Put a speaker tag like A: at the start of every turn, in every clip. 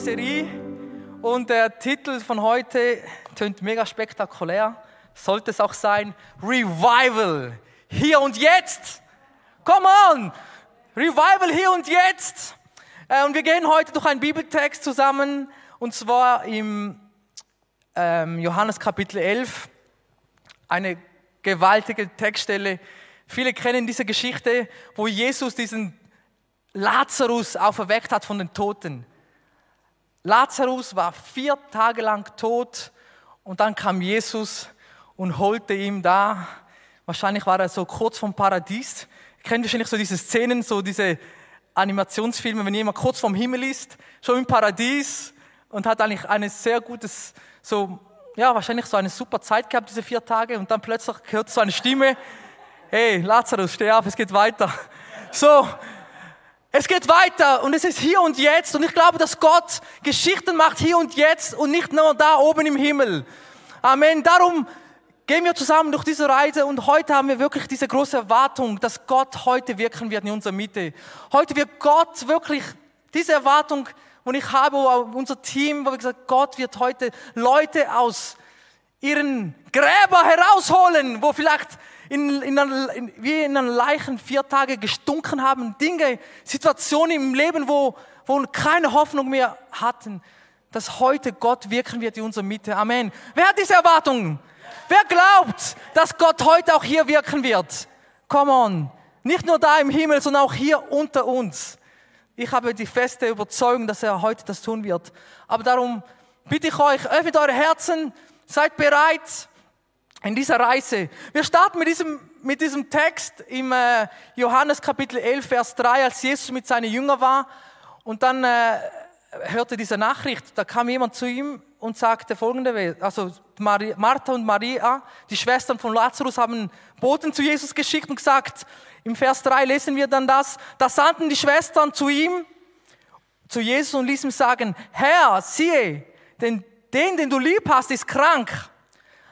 A: Serie und der Titel von heute tönt mega spektakulär. Sollte es auch sein, Revival. Hier und jetzt. Come on. Revival hier und jetzt. Äh, und wir gehen heute durch einen Bibeltext zusammen und zwar im ähm, Johannes Kapitel 11. Eine gewaltige Textstelle. Viele kennen diese Geschichte, wo Jesus diesen Lazarus auferweckt hat von den Toten. Lazarus war vier Tage lang tot und dann kam Jesus und holte ihm da, wahrscheinlich war er so kurz vom Paradies. Ihr kennt wahrscheinlich so diese Szenen, so diese Animationsfilme, wenn jemand kurz vom Himmel ist, schon im Paradies und hat eigentlich eine sehr gutes, so, ja, wahrscheinlich so eine super Zeit gehabt, diese vier Tage und dann plötzlich hört so eine Stimme, hey, Lazarus, steh auf, es geht weiter. So, es geht weiter und es ist hier und jetzt und ich glaube, dass Gott Geschichten macht hier und jetzt und nicht nur da oben im Himmel. Amen. Darum gehen wir zusammen durch diese Reise und heute haben wir wirklich diese große Erwartung, dass Gott heute wirken wird in unserer Mitte. Heute wird Gott wirklich diese Erwartung, und ich habe unser Team, wo wir gesagt, Gott wird heute Leute aus ihren Gräber herausholen, wo vielleicht in, in, in, wie in einem Leichen vier Tage gestunken haben, Dinge, Situationen im Leben, wo, wo keine Hoffnung mehr hatten, dass heute Gott wirken wird in unserer Mitte. Amen. Wer hat diese Erwartung? Wer glaubt, dass Gott heute auch hier wirken wird? Come on. Nicht nur da im Himmel, sondern auch hier unter uns. Ich habe die feste Überzeugung, dass er heute das tun wird. Aber darum bitte ich euch, öffnet eure Herzen, seid bereit in dieser Reise. Wir starten mit diesem, mit diesem Text im äh, Johannes Kapitel 11, Vers 3, als Jesus mit seinen Jüngern war und dann äh, hörte diese Nachricht, da kam jemand zu ihm und sagte folgende, also Martha und Maria, die Schwestern von Lazarus, haben Boten zu Jesus geschickt und gesagt, im Vers 3 lesen wir dann das, da sandten die Schwestern zu ihm, zu Jesus und ließen ihm sagen, Herr, siehe, den, den, den du lieb hast, ist krank.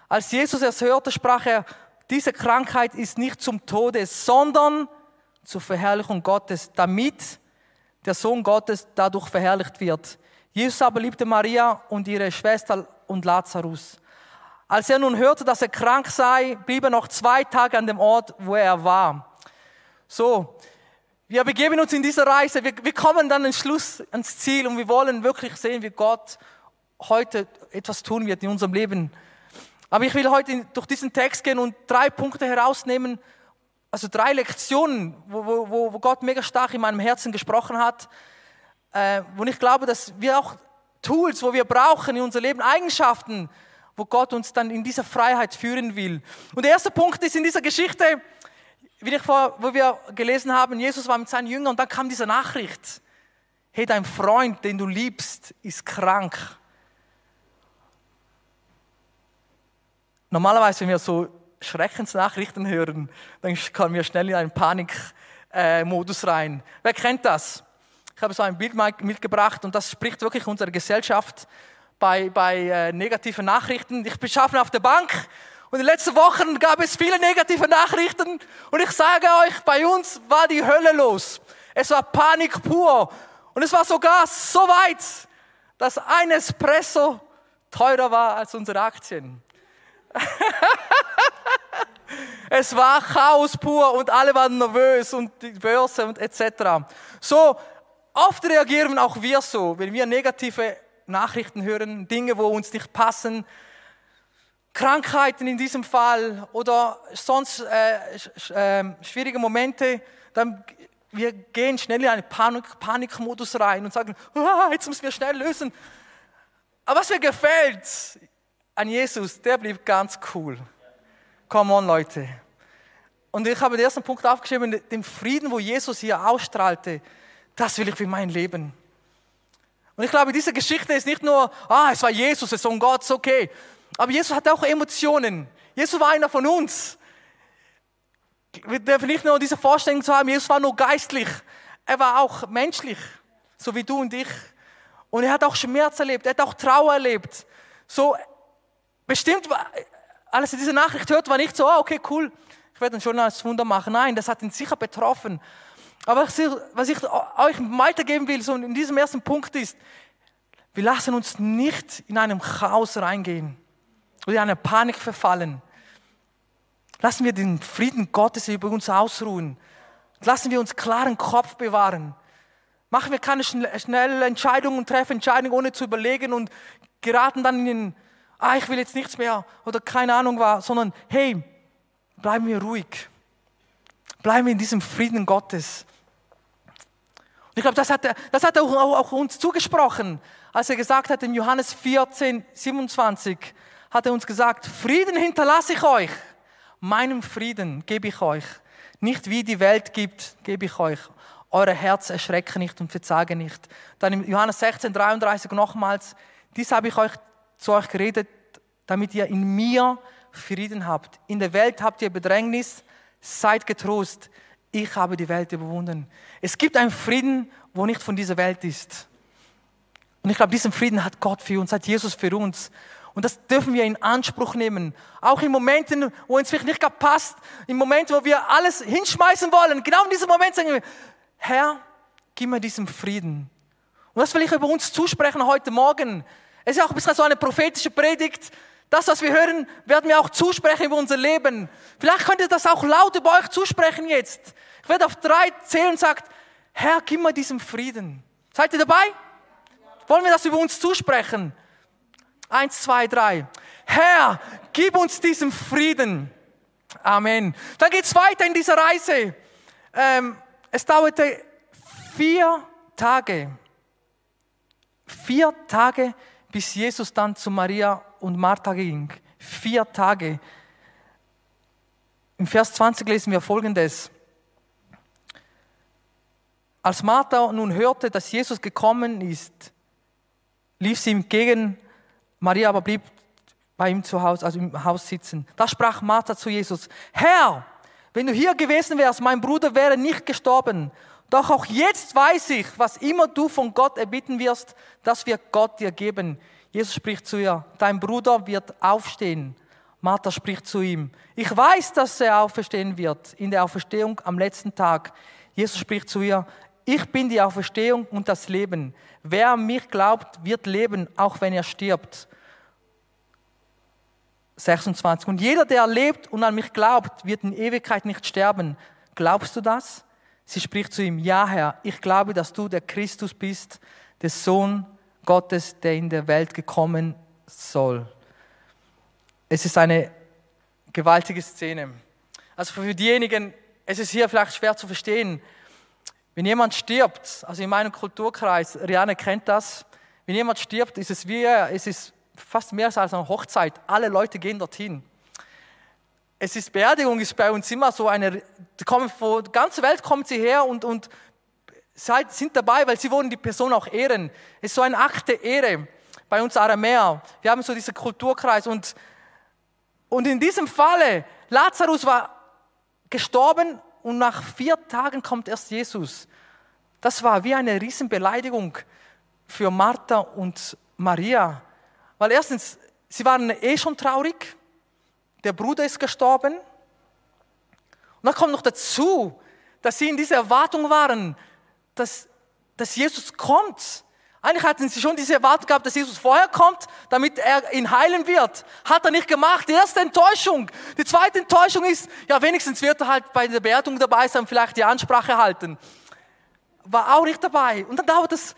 A: Als Jesus es hörte, sprach er, diese Krankheit ist nicht zum Tode, sondern zur Verherrlichung Gottes, damit der Sohn Gottes dadurch verherrlicht wird. Jesus aber liebte Maria und ihre Schwester und Lazarus. Als er nun hörte, dass er krank sei, blieb er noch zwei Tage an dem Ort, wo er war. So, wir begeben uns in dieser Reise. Wir, wir kommen dann ins Schluss, ans Ziel und wir wollen wirklich sehen, wie Gott heute etwas tun wird in unserem Leben. Aber ich will heute durch diesen Text gehen und drei Punkte herausnehmen, also drei Lektionen, wo, wo, wo Gott mega stark in meinem Herzen gesprochen hat, äh, wo ich glaube, dass wir auch Tools, wo wir brauchen in unser Leben, Eigenschaften, wo Gott uns dann in dieser Freiheit führen will. Und der erste Punkt ist in dieser Geschichte, wie ich vor, wo wir gelesen haben, Jesus war mit seinen Jüngern und dann kam diese Nachricht, hey, dein Freund, den du liebst, ist krank. Normalerweise, wenn wir so Schreckensnachrichten hören, dann kommen wir schnell in einen Panikmodus rein. Wer kennt das? Ich habe so ein Bild mitgebracht und das spricht wirklich unserer Gesellschaft bei, bei äh, negativen Nachrichten. Ich bin schaffen auf der Bank und in den letzten Wochen gab es viele negative Nachrichten und ich sage euch, bei uns war die Hölle los. Es war Panik pur und es war sogar so weit, dass ein Espresso teurer war als unsere Aktien. es war Chaos pur und alle waren nervös und die Börse und etc. So, oft reagieren auch wir so, wenn wir negative Nachrichten hören, Dinge, wo uns nicht passen, Krankheiten in diesem Fall oder sonst äh, äh, schwierige Momente, dann wir gehen schnell in einen Panik, Panikmodus rein und sagen, ah, jetzt müssen wir schnell lösen. Aber was mir gefällt, an Jesus, der blieb ganz cool. Come on, Leute. Und ich habe den ersten Punkt aufgeschrieben, den Frieden, wo Jesus hier ausstrahlte, das will ich für mein Leben. Und ich glaube, diese Geschichte ist nicht nur, ah, es war Jesus, es ist Sohn Gottes, okay. Aber Jesus hatte auch Emotionen. Jesus war einer von uns. Wir dürfen nicht nur diese Vorstellung zu haben, Jesus war nur geistlich. Er war auch menschlich, so wie du und ich. Und er hat auch Schmerz erlebt, er hat auch Trauer erlebt. So, Bestimmt, als er diese Nachricht hört, war nicht so, oh, okay, cool, ich werde ein Journalist Wunder machen. Nein, das hat ihn sicher betroffen. Aber was ich euch weitergeben will, so in diesem ersten Punkt ist, wir lassen uns nicht in einem Chaos reingehen oder in eine Panik verfallen. Lassen wir den Frieden Gottes über uns ausruhen. Lassen wir uns klaren Kopf bewahren. Machen wir keine schnellen Entscheidungen und treffen Entscheidungen, ohne zu überlegen und geraten dann in den, ah, ich will jetzt nichts mehr oder keine Ahnung war, sondern hey, bleiben wir ruhig. Bleiben wir in diesem Frieden Gottes. Und ich glaube, das hat er, das hat er auch, auch uns zugesprochen, als er gesagt hat in Johannes 14, 27, hat er uns gesagt, Frieden hinterlasse ich euch, meinem Frieden gebe ich euch. Nicht wie die Welt gibt, gebe ich euch. Eure Herz erschrecke nicht und verzage nicht. Dann in Johannes 16, 33 nochmals, dies habe ich euch zu euch geredet, damit ihr in mir Frieden habt. In der Welt habt ihr Bedrängnis, seid getrost. Ich habe die Welt überwunden. Es gibt einen Frieden, wo nicht von dieser Welt ist. Und ich glaube, diesen Frieden hat Gott für uns, hat Jesus für uns. Und das dürfen wir in Anspruch nehmen. Auch in Momenten, wo uns vielleicht nicht gerade passt, in Momenten, wo wir alles hinschmeißen wollen. Genau in diesem Moment sagen wir, Herr, gib mir diesen Frieden. Und das will ich über uns zusprechen heute Morgen. Es ist auch ein bisschen so eine prophetische Predigt. Das, was wir hören, werden wir auch zusprechen über unser Leben. Vielleicht könnt ihr das auch laut über euch zusprechen jetzt. Ich werde auf drei zählen und sagt, Herr, gib mir diesen Frieden. Seid ihr dabei? Wollen wir das über uns zusprechen? Eins, zwei, drei. Herr, gib uns diesen Frieden. Amen. Dann geht's weiter in dieser Reise. Ähm, es dauerte vier Tage. Vier Tage, bis Jesus dann zu Maria und Martha ging. Vier Tage. Im Vers 20 lesen wir folgendes. Als Martha nun hörte, dass Jesus gekommen ist, lief sie ihm entgegen. Maria aber blieb bei ihm zu Hause, also im Haus sitzen. Da sprach Martha zu Jesus, Herr, wenn du hier gewesen wärst, mein Bruder wäre nicht gestorben. Doch auch jetzt weiß ich, was immer du von Gott erbitten wirst, das wird Gott dir geben. Jesus spricht zu ihr, dein Bruder wird aufstehen. Martha spricht zu ihm, ich weiß, dass er auferstehen wird in der Auferstehung am letzten Tag. Jesus spricht zu ihr, ich bin die Auferstehung und das Leben. Wer an mich glaubt, wird leben, auch wenn er stirbt. 26. Und jeder, der lebt und an mich glaubt, wird in Ewigkeit nicht sterben. Glaubst du das? Sie spricht zu ihm, ja Herr, ich glaube, dass du der Christus bist, der Sohn Gottes, der in der Welt gekommen soll. Es ist eine gewaltige Szene. Also für diejenigen, es ist hier vielleicht schwer zu verstehen, wenn jemand stirbt, also in meinem Kulturkreis, Rianne kennt das, wenn jemand stirbt, ist es wie, es ist fast mehr als eine Hochzeit. Alle Leute gehen dorthin. Es ist Beerdigung ist bei uns immer so eine, die kommen von der ganzen Welt kommen sie her und, und sind dabei, weil sie wollen die Person auch ehren. Es ist so ein Akt der Ehre bei uns Aramäer. Wir haben so diesen Kulturkreis und, und in diesem Falle, Lazarus war gestorben und nach vier Tagen kommt erst Jesus. Das war wie eine Riesenbeleidigung für Martha und Maria. Weil erstens, sie waren eh schon traurig, der Bruder ist gestorben. Und dann kommt noch dazu, dass sie in dieser Erwartung waren, dass, dass Jesus kommt. Eigentlich hatten sie schon diese Erwartung gehabt, dass Jesus vorher kommt, damit er ihn heilen wird. Hat er nicht gemacht. Die erste Enttäuschung. Die zweite Enttäuschung ist, ja, wenigstens wird er halt bei der Beerdigung dabei sein, vielleicht die Ansprache halten. War auch nicht dabei. Und dann dauert es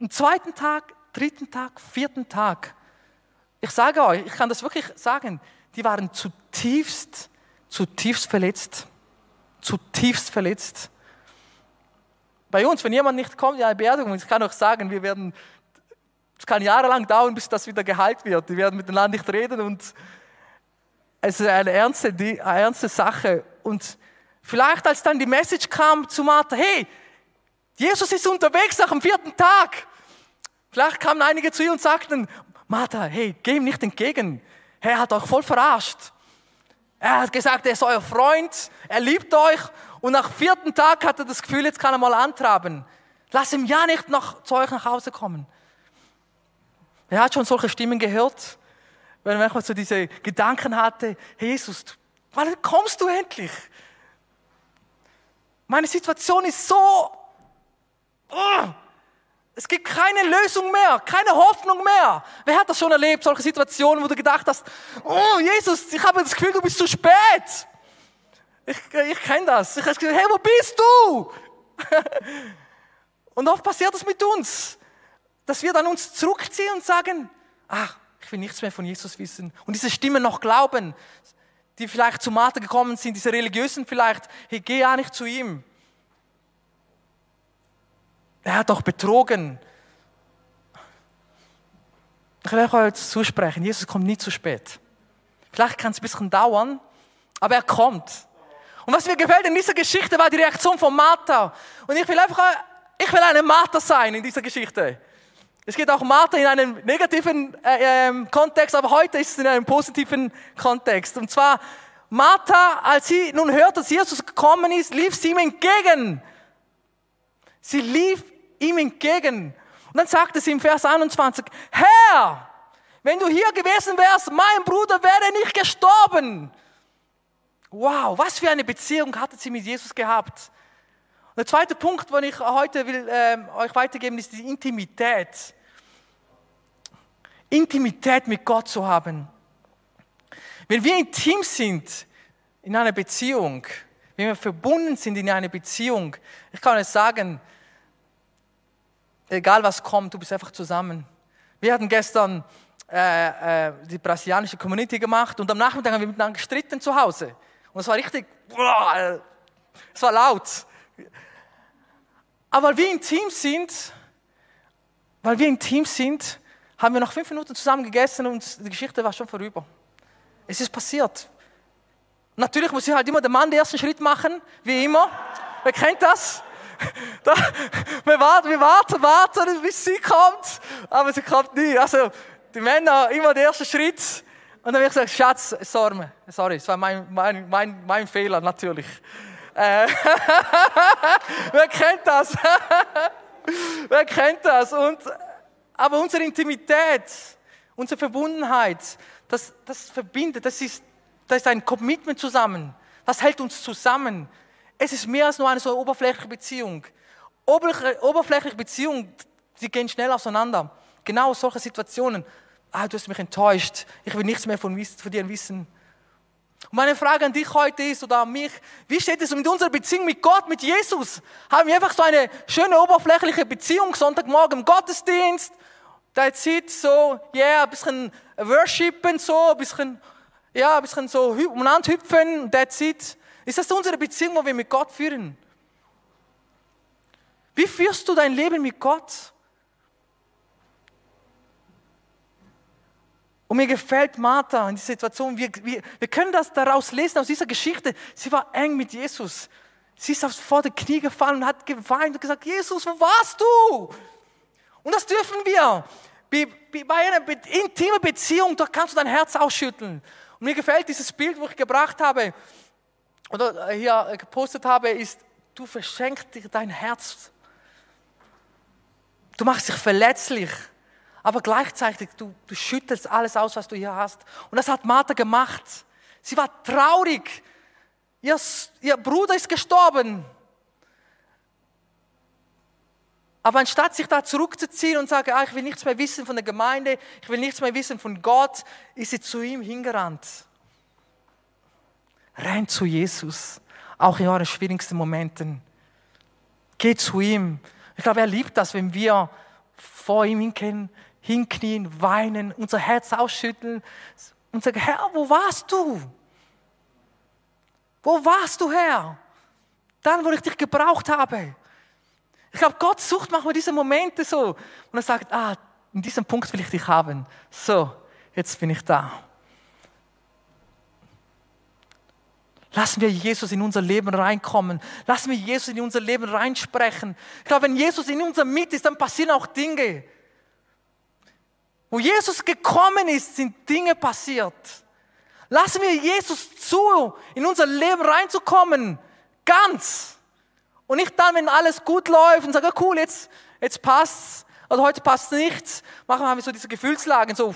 A: einen zweiten Tag, dritten Tag, vierten Tag. Ich sage euch, ich kann das wirklich sagen, die waren zutiefst, zutiefst verletzt. Zutiefst verletzt. Bei uns, wenn jemand nicht kommt eine Beerdigung, ich kann euch sagen, wir werden, es kann jahrelang dauern, bis das wieder geheilt wird. Die werden miteinander nicht reden und es ist eine ernste, eine ernste Sache. Und vielleicht als dann die Message kam zu Martha, hey, Jesus ist unterwegs nach dem vierten Tag. Vielleicht kamen einige zu ihr und sagten, Martha, hey, geh ihm nicht entgegen. Er hat euch voll verarscht. Er hat gesagt, er ist euer Freund, er liebt euch. Und nach vierten Tag hat er das Gefühl, jetzt kann er mal antraben. Lass ihm ja nicht noch zu euch nach Hause kommen. Er hat schon solche Stimmen gehört, wenn er manchmal so diese Gedanken hatte, Jesus, wann kommst du endlich? Meine Situation ist so, oh, Es gibt keine Lösung mehr, keine Hoffnung mehr. Wer hat das schon erlebt, solche Situationen, wo du gedacht hast, oh Jesus, ich habe das Gefühl, du bist zu spät. Ich, ich kenne das. Ich habe gesagt, hey, wo bist du? und oft passiert das mit uns, dass wir dann uns zurückziehen und sagen, ach, ich will nichts mehr von Jesus wissen. Und diese Stimmen noch glauben, die vielleicht zu Martha gekommen sind, diese Religiösen vielleicht, hey, geh ja nicht zu ihm. Er hat doch betrogen. Ich will euch heute zusprechen, Jesus kommt nie zu spät. Vielleicht kann es ein bisschen dauern, aber er kommt. Und was mir gefällt in dieser Geschichte war die Reaktion von Martha. Und ich will einfach, ich will eine Martha sein in dieser Geschichte. Es geht auch Martha in einem negativen äh, äh, Kontext, aber heute ist es in einem positiven Kontext. Und zwar, Martha, als sie nun hört, dass Jesus gekommen ist, lief sie ihm entgegen. Sie lief ihm entgegen. Und dann sagte sie im Vers 21, Herr, wenn du hier gewesen wärst, mein Bruder wäre nicht gestorben. Wow, was für eine Beziehung hatte sie mit Jesus gehabt. Und der zweite Punkt, den ich heute will, äh, euch weitergeben, ist die Intimität. Intimität mit Gott zu haben. Wenn wir intim sind in einer Beziehung, wenn wir verbunden sind in einer Beziehung, ich kann euch sagen, egal was kommt, du bist einfach zusammen. Wir hatten gestern äh, äh, die brasilianische Community gemacht und am Nachmittag haben wir miteinander gestritten zu Hause. Und es war richtig, boah, es war laut. Aber weil wir intim sind, weil wir intim sind, haben wir noch fünf Minuten zusammen gegessen und die Geschichte war schon vorüber. Es ist passiert. Natürlich muss ich halt immer der Mann den ersten Schritt machen, wie immer. Wer kennt das? Da, wir warten, wir warten, warten, bis sie kommt, aber sie kommt nie. Also, die Männer immer den ersten Schritt. Und dann habe ich gesagt, Schatz, sorry, sorry, es war mein, mein, mein, mein Fehler, natürlich. Äh, wer kennt das? wer kennt das? Und, aber unsere Intimität, unsere Verbundenheit, das, das verbindet, das ist, das ist ein Commitment zusammen. Das hält uns zusammen. Es ist mehr als nur eine so oberflächliche Beziehung. Oberflächliche Beziehungen, die gehen schnell auseinander. Genau solche Situationen. Ah, du hast mich enttäuscht. Ich will nichts mehr von, von dir wissen. Und meine Frage an dich heute ist oder an mich, wie steht es mit unserer Beziehung mit Gott, mit Jesus? Haben wir einfach so eine schöne oberflächliche Beziehung, Sonntagmorgen im Gottesdienst, da zieht so, ja, yeah, ein bisschen worshipen, so, ein bisschen, ja, ein bisschen so umeinander hüpfen, that's it. Ist das unsere Beziehung, wo wir mit Gott führen? Wie führst du dein Leben mit Gott? Und mir gefällt Martha in dieser Situation. Wir, wir, wir können das daraus lesen, aus dieser Geschichte. Sie war eng mit Jesus. Sie ist vor die Knie gefallen und hat geweint und gesagt, Jesus, wo warst du? Und das dürfen wir. Bei einer intimen Beziehung, da kannst du dein Herz ausschütteln. Und mir gefällt dieses Bild, wo ich gebracht habe oder hier gepostet habe, ist, du verschenkst dir dein Herz. Du machst dich verletzlich, aber gleichzeitig du, du schüttelst alles aus, was du hier hast. Und das hat Martha gemacht. Sie war traurig. Ihr, ihr Bruder ist gestorben. Aber anstatt sich da zurückzuziehen und sagen, ah, ich will nichts mehr wissen von der Gemeinde, ich will nichts mehr wissen von Gott, ist sie zu ihm hingerannt. Rennt zu Jesus, auch in euren schwierigsten Momenten. Geht zu ihm. Ich glaube, er liebt das, wenn wir vor ihm hinknien, hinknien weinen, unser Herz ausschütteln und sagen, Herr, wo warst du? Wo warst du, Herr? Dann, wo ich dich gebraucht habe. Ich glaube, Gott sucht manchmal diese Momente so und er sagt, ah, in diesem Punkt will ich dich haben. So, jetzt bin ich da. Lassen wir Jesus in unser Leben reinkommen. Lassen wir Jesus in unser Leben reinsprechen. Ich glaube, wenn Jesus in unserer Mitte ist, dann passieren auch Dinge. Wo Jesus gekommen ist, sind Dinge passiert. Lassen wir Jesus zu, in unser Leben reinzukommen. Ganz. Und nicht dann, wenn alles gut läuft und sagen, cool, jetzt, jetzt passt's. Oder heute passt nichts. Machen wir so diese Gefühlslagen, so.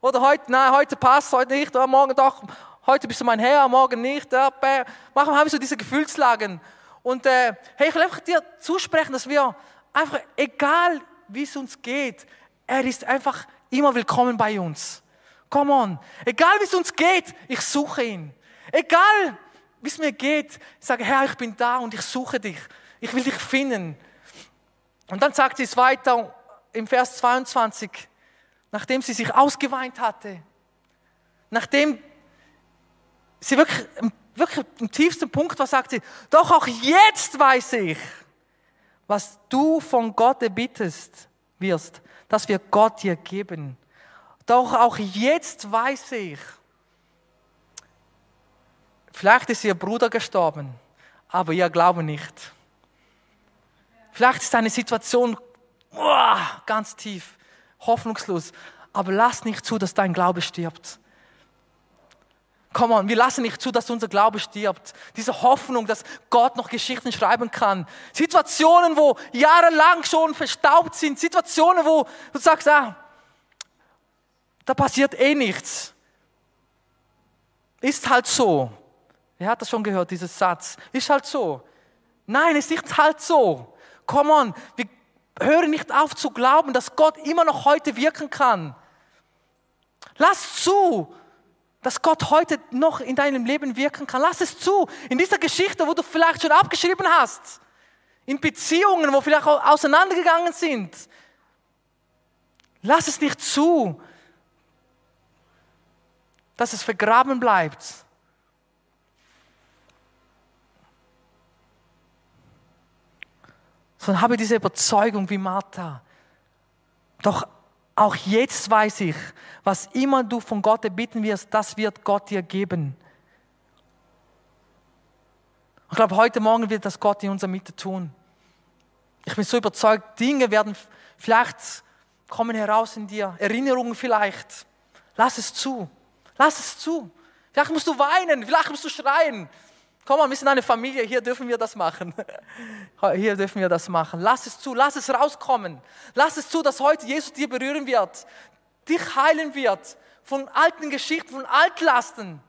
A: Oder heute, nein, heute passt, heute nicht, oder morgen doch. Heute bist du mein Herr, morgen nicht. Ja, machen wir so diese Gefühlslagen. Und äh, hey, ich will einfach dir zusprechen, dass wir einfach egal, wie es uns geht, er ist einfach immer willkommen bei uns. Come on. Egal, wie es uns geht, ich suche ihn. Egal, wie es mir geht, ich sage, Herr, ich bin da und ich suche dich. Ich will dich finden. Und dann sagt sie es weiter im Vers 22, nachdem sie sich ausgeweint hatte, nachdem sie wirklich, wirklich im tiefsten Punkt war, sagt sie, doch auch jetzt weiß ich, was du von Gott erbittest wirst, das wird Gott dir geben. Doch auch jetzt weiß ich, vielleicht ist ihr Bruder gestorben, aber ihr Glaube nicht. Vielleicht ist eine Situation ganz tief, hoffnungslos, aber lass nicht zu, dass dein Glaube stirbt. Komm on, wir lassen nicht zu, dass unser Glaube stirbt. Diese Hoffnung, dass Gott noch Geschichten schreiben kann. Situationen, wo jahrelang schon verstaubt sind. Situationen, wo du sagst, ah, da passiert eh nichts. Ist halt so. Wer hat das schon gehört, dieses Satz? Ist halt so. Nein, es ist halt so. Komm on, wir hören nicht auf zu glauben, dass Gott immer noch heute wirken kann. Lass zu, dass Gott heute noch in deinem Leben wirken kann. Lass es zu. In dieser Geschichte, wo du vielleicht schon abgeschrieben hast. In Beziehungen, wo vielleicht auch auseinandergegangen sind. Lass es nicht zu, dass es vergraben bleibt. Sondern habe diese Überzeugung wie Martha. Doch auch jetzt weiß ich, was immer du von Gott erbitten wirst, das wird Gott dir geben. Ich glaube, heute Morgen wird das Gott in unserer Mitte tun. Ich bin so überzeugt, Dinge werden vielleicht kommen heraus in dir, Erinnerungen vielleicht. Lass es zu. Lass es zu. Vielleicht musst du weinen, vielleicht musst du schreien. Komm mal, wir sind eine Familie, hier dürfen wir das machen. Hier dürfen wir das machen. Lass es zu, lass es rauskommen. Lass es zu, dass heute Jesus dir berühren wird, dich heilen wird von alten Geschichten, von Altlasten.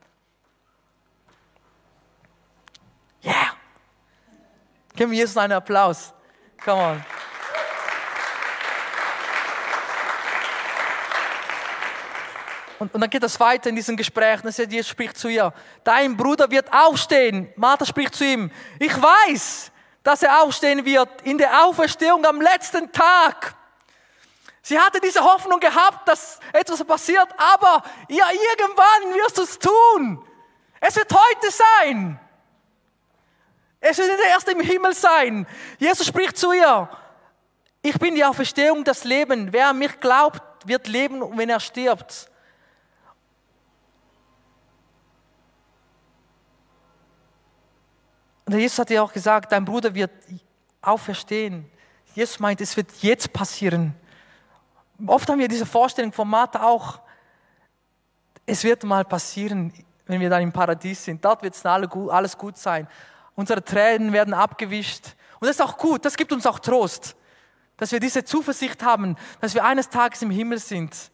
A: Yeah! Geben wir Jesus einen Applaus. Come on. Und, und dann geht das weiter in diesem Gespräch. Dann sagt Jesus spricht zu ihr, dein Bruder wird aufstehen. Martha spricht zu ihm, ich weiß, dass er aufstehen wird in der Auferstehung am letzten Tag. Sie hatte diese Hoffnung gehabt, dass etwas passiert, aber ja, irgendwann wirst du es tun. Es wird heute sein. Es wird erst im Himmel sein. Jesus spricht zu ihr, ich bin die Auferstehung, das Leben. Wer an mich glaubt, wird leben, wenn er stirbt. Und Jesus hat ja auch gesagt, dein Bruder wird auferstehen. Jesus meint, es wird jetzt passieren. Oft haben wir diese Vorstellung von Martha auch, es wird mal passieren, wenn wir dann im Paradies sind. Dort wird es alles gut sein. Unsere Tränen werden abgewischt. Und das ist auch gut, das gibt uns auch Trost, dass wir diese Zuversicht haben, dass wir eines Tages im Himmel sind.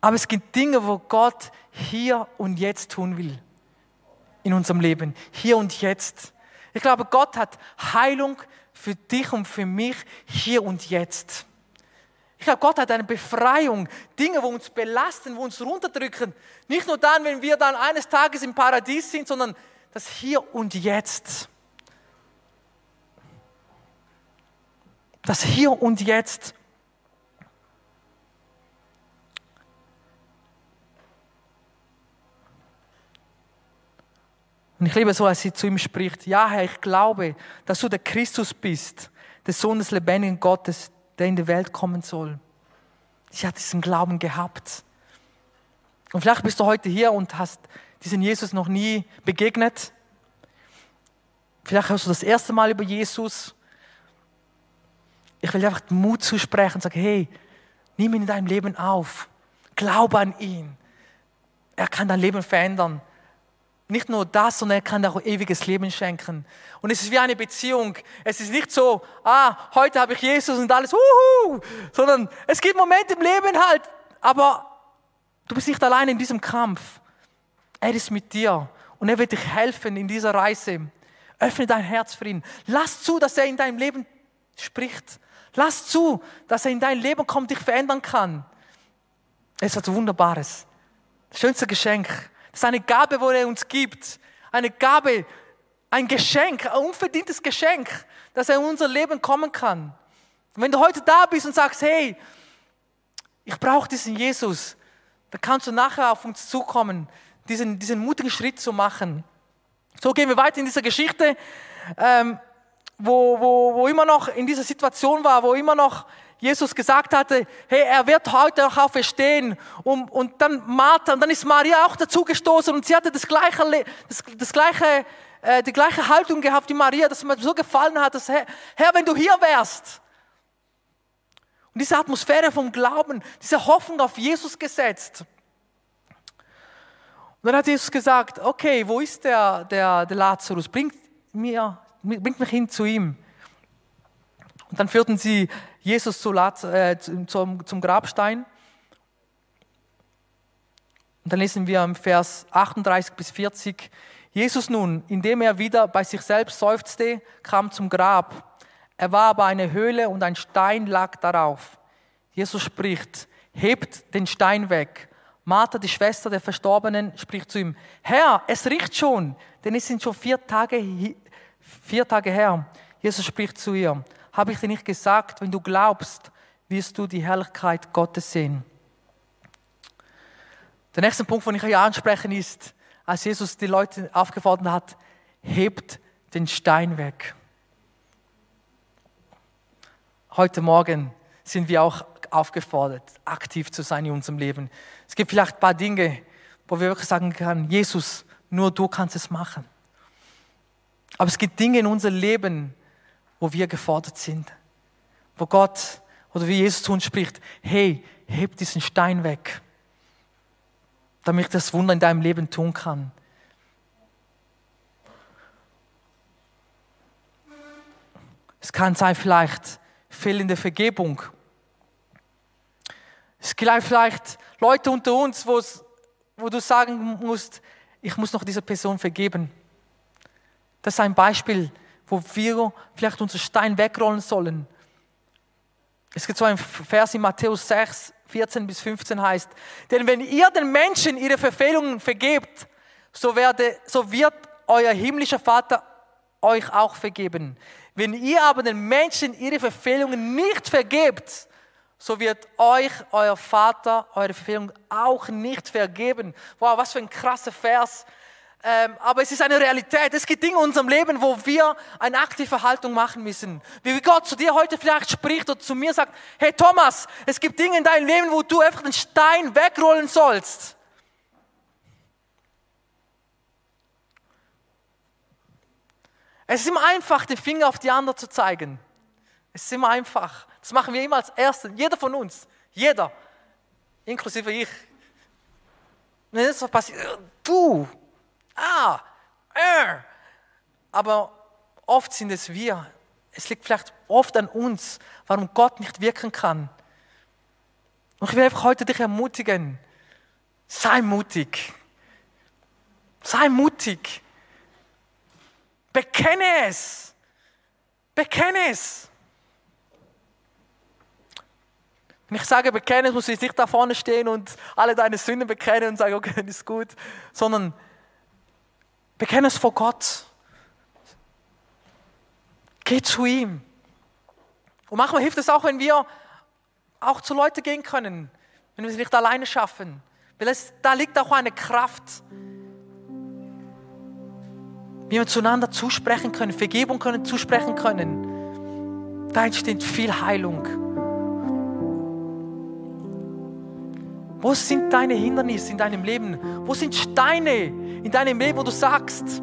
A: Aber es gibt Dinge, wo Gott hier und jetzt tun will in unserem Leben, hier und jetzt. Ich glaube, Gott hat Heilung für dich und für mich hier und jetzt. Ich glaube, Gott hat eine Befreiung, Dinge, wo uns belasten, wo uns runterdrücken. Nicht nur dann, wenn wir dann eines Tages im Paradies sind, sondern das hier und jetzt. Das hier und jetzt. Und ich liebe so, als sie zu ihm spricht, ja Herr, ich glaube, dass du der Christus bist, der Sohn des lebendigen Gottes, der in die Welt kommen soll. Sie hat diesen Glauben gehabt. Und vielleicht bist du heute hier und hast diesen Jesus noch nie begegnet. Vielleicht hörst du das erste Mal über Jesus. Ich will dir einfach Mut zusprechen und sagen, hey, nimm ihn in deinem Leben auf. Glaube an ihn. Er kann dein Leben verändern nicht nur das, sondern er kann auch ewiges Leben schenken. Und es ist wie eine Beziehung. Es ist nicht so, ah, heute habe ich Jesus und alles, wuhu, sondern es gibt Momente im Leben halt, aber du bist nicht allein in diesem Kampf. Er ist mit dir und er wird dich helfen in dieser Reise. Öffne dein Herz für ihn. Lass zu, dass er in deinem Leben spricht. Lass zu, dass er in dein Leben kommt, dich verändern kann. Es ist etwas Wunderbares. Das schönste Geschenk. Das ist eine Gabe, wo er uns gibt. Eine Gabe, ein Geschenk, ein unverdientes Geschenk, dass er in unser Leben kommen kann. Und wenn du heute da bist und sagst, hey, ich brauche diesen Jesus, dann kannst du nachher auf uns zukommen, diesen, diesen mutigen Schritt zu machen. So gehen wir weiter in dieser Geschichte, ähm, wo, wo, wo immer noch in dieser Situation war, wo immer noch Jesus gesagt hatte, hey, er wird heute auch auferstehen. Und, und dann Martha, und dann ist Maria auch dazugestoßen und sie hatte das gleiche, das, das gleiche, äh, die gleiche Haltung gehabt wie Maria, dass mir so gefallen hat, dass, Herr, Herr, wenn du hier wärst. Und diese Atmosphäre vom Glauben, diese Hoffnung auf Jesus gesetzt. Und dann hat Jesus gesagt, okay, wo ist der, der, der Lazarus? Bringt, mir, bringt mich hin zu ihm. Und dann führten sie Jesus zu Laz, äh, zum, zum Grabstein. Und dann lesen wir im Vers 38 bis 40, Jesus nun, indem er wieder bei sich selbst seufzte, kam zum Grab. Er war aber eine Höhle und ein Stein lag darauf. Jesus spricht, hebt den Stein weg. Martha, die Schwester der Verstorbenen, spricht zu ihm, Herr, es riecht schon, denn es sind schon vier Tage, vier Tage her. Jesus spricht zu ihr, habe ich dir nicht gesagt, wenn du glaubst, wirst du die Herrlichkeit Gottes sehen. Der nächste Punkt, den ich hier ansprechen, ist, als Jesus die Leute aufgefordert hat, hebt den Stein weg. Heute Morgen sind wir auch aufgefordert, aktiv zu sein in unserem Leben. Es gibt vielleicht ein paar Dinge, wo wir wirklich sagen können, Jesus, nur du kannst es machen. Aber es gibt Dinge in unserem Leben, wo wir gefordert sind. Wo Gott oder wie Jesus zu uns spricht, hey, heb diesen Stein weg, damit ich das Wunder in deinem Leben tun kann. Es kann sein vielleicht fehlende Vergebung es gibt vielleicht Leute unter uns, wo du sagen musst, ich muss noch dieser Person vergeben. Das ist ein Beispiel, wo wir vielleicht unseren Stein wegrollen sollen. Es gibt so ein Vers in Matthäus 6, 14 bis 15 heißt, denn wenn ihr den Menschen ihre Verfehlungen vergebt, so, werde, so wird euer himmlischer Vater euch auch vergeben. Wenn ihr aber den Menschen ihre Verfehlungen nicht vergebt, so wird euch euer Vater eure Verfehlung auch nicht vergeben. Wow, was für ein krasser Vers. Ähm, aber es ist eine Realität. Es gibt Dinge in unserem Leben, wo wir eine aktive Haltung machen müssen. Wie Gott zu dir heute vielleicht spricht oder zu mir sagt, hey Thomas, es gibt Dinge in deinem Leben, wo du einfach den Stein wegrollen sollst. Es ist immer einfach, den Finger auf die anderen zu zeigen. Es ist immer einfach. Das machen wir immer als Erste. Jeder von uns. Jeder. Inklusive ich. Wenn das passiert, äh, du. Ah. Er. Aber oft sind es wir. Es liegt vielleicht oft an uns, warum Gott nicht wirken kann. Und ich will einfach heute dich ermutigen. Sei mutig. Sei mutig. Bekenne es. Bekenne es. Wenn ich sage bekennen, muss ich nicht da vorne stehen und alle deine Sünden bekennen und sagen, okay, das ist gut, sondern bekenne es vor Gott. Geh zu ihm. Und manchmal hilft es auch, wenn wir auch zu Leuten gehen können, wenn wir es nicht alleine schaffen. Weil es, da liegt auch eine Kraft, wie wir zueinander zusprechen können, Vergebung können zusprechen können. Da entsteht viel Heilung. Wo sind deine Hindernisse in deinem Leben? Wo sind Steine in deinem Leben, wo du sagst,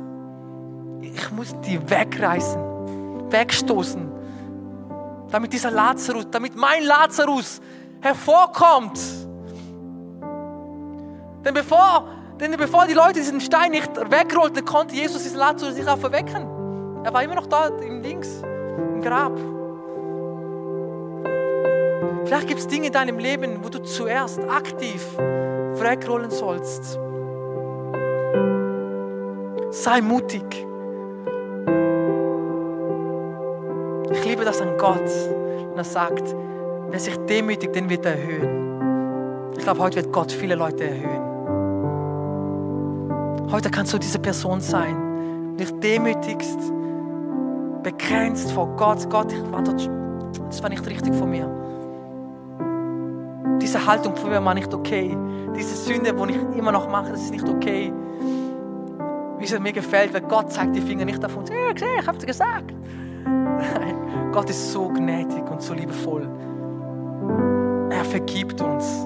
A: ich muss die wegreißen, wegstoßen, damit dieser Lazarus, damit mein Lazarus hervorkommt. Denn bevor, denn bevor die Leute diesen Stein nicht wegrollten, konnte Jesus diesen Lazarus nicht auch verwecken. Er war immer noch da im Links, im Grab. Vielleicht gibt es Dinge in deinem Leben, wo du zuerst aktiv wegrollen sollst. Sei mutig. liebe das an Gott, wenn er sagt, wer sich demütigt, den wird er erhöhen. Ich glaube, heute wird Gott viele Leute erhöhen. Heute kannst du diese Person sein, dich demütigst, begrenzt vor Gott. Gott, ich war das war nicht richtig von mir. Diese Haltung mir war nicht okay. Diese Sünde, die ich immer noch mache, das ist nicht okay. Wie es mir gefällt, weil Gott zeigt die Finger nicht davon. Ja, ich habe es gesagt. Nein, Gott ist so gnädig und so liebevoll. Er vergibt uns.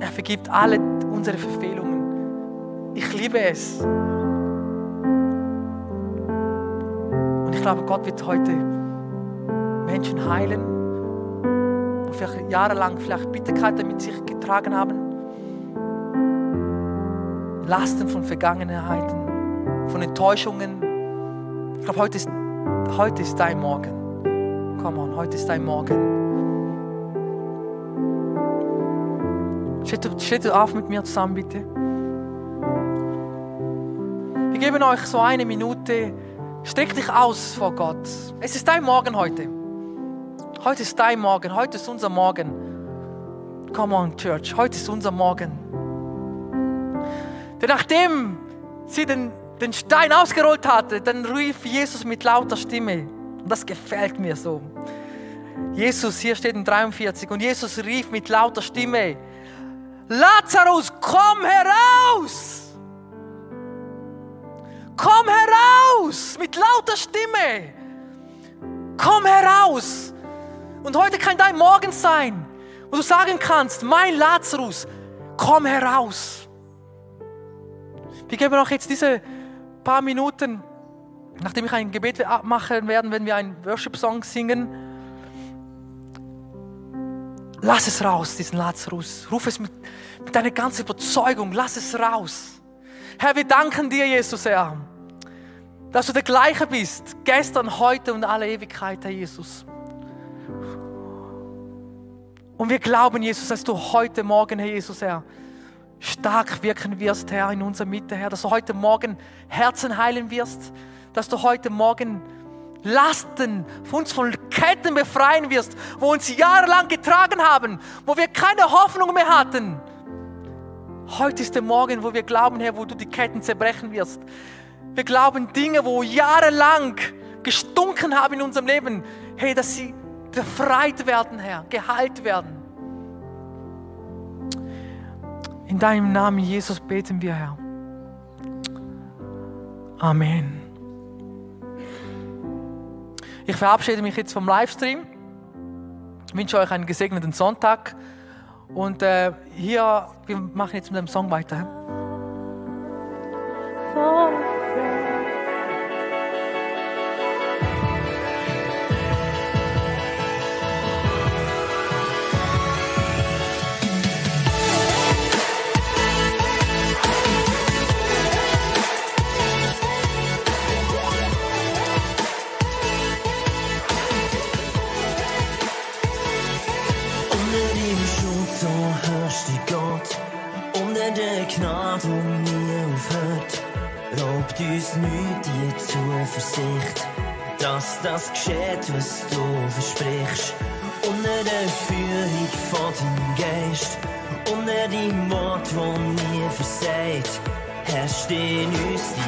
A: Er vergibt alle unsere Verfehlungen. Ich liebe es. Und ich glaube, Gott wird heute Menschen heilen, die vielleicht jahrelang vielleicht Bitterkeit mit sich getragen haben. Lasten von Vergangenheiten, von Enttäuschungen. Ich glaube, heute ist, heute ist dein Morgen. Come on, heute ist dein Morgen. Steht, steht auf mit mir zusammen, bitte. Wir geben euch so eine Minute. Steck dich aus vor Gott. Es ist dein Morgen heute. Heute ist dein Morgen. Heute ist unser Morgen. Come on, Church. Heute ist unser Morgen. Denn nachdem sie den, den Stein ausgerollt hatte, dann rief Jesus mit lauter Stimme. Und das gefällt mir so. Jesus, hier steht in 43, und Jesus rief mit lauter Stimme, Lazarus, komm heraus! Komm heraus! Mit lauter Stimme! Komm heraus! Und heute kann dein Morgen sein, wo du sagen kannst, mein Lazarus, komm heraus! Wir geben auch jetzt diese paar Minuten, nachdem ich ein Gebet machen werden, wenn wir einen Worship-Song singen. Lass es raus, diesen Lazarus. Ruf es mit, mit deiner ganzen Überzeugung. Lass es raus. Herr, wir danken dir, Jesus, Herr, dass du der gleiche bist. Gestern, heute und alle Ewigkeit, Herr Jesus. Und wir glauben, Jesus, dass du heute Morgen, Herr Jesus, Herr, stark wirken wirst, Herr, in unserer Mitte, Herr, dass du heute Morgen Herzen heilen wirst, dass du heute Morgen Lasten von uns von Ketten befreien wirst, wo uns jahrelang getragen haben, wo wir keine Hoffnung mehr hatten. Heute ist der Morgen, wo wir glauben, Herr, wo du die Ketten zerbrechen wirst. Wir glauben Dinge, wo jahrelang gestunken haben in unserem Leben, hey, dass sie befreit werden, Herr, geheilt werden. In deinem Namen, Jesus, beten wir, Herr. Amen. Ich verabschiede mich jetzt vom Livestream. Ich wünsche euch einen gesegneten Sonntag. Und äh, hier, wir machen jetzt mit dem Song weiter.
B: Gnade, dénusé.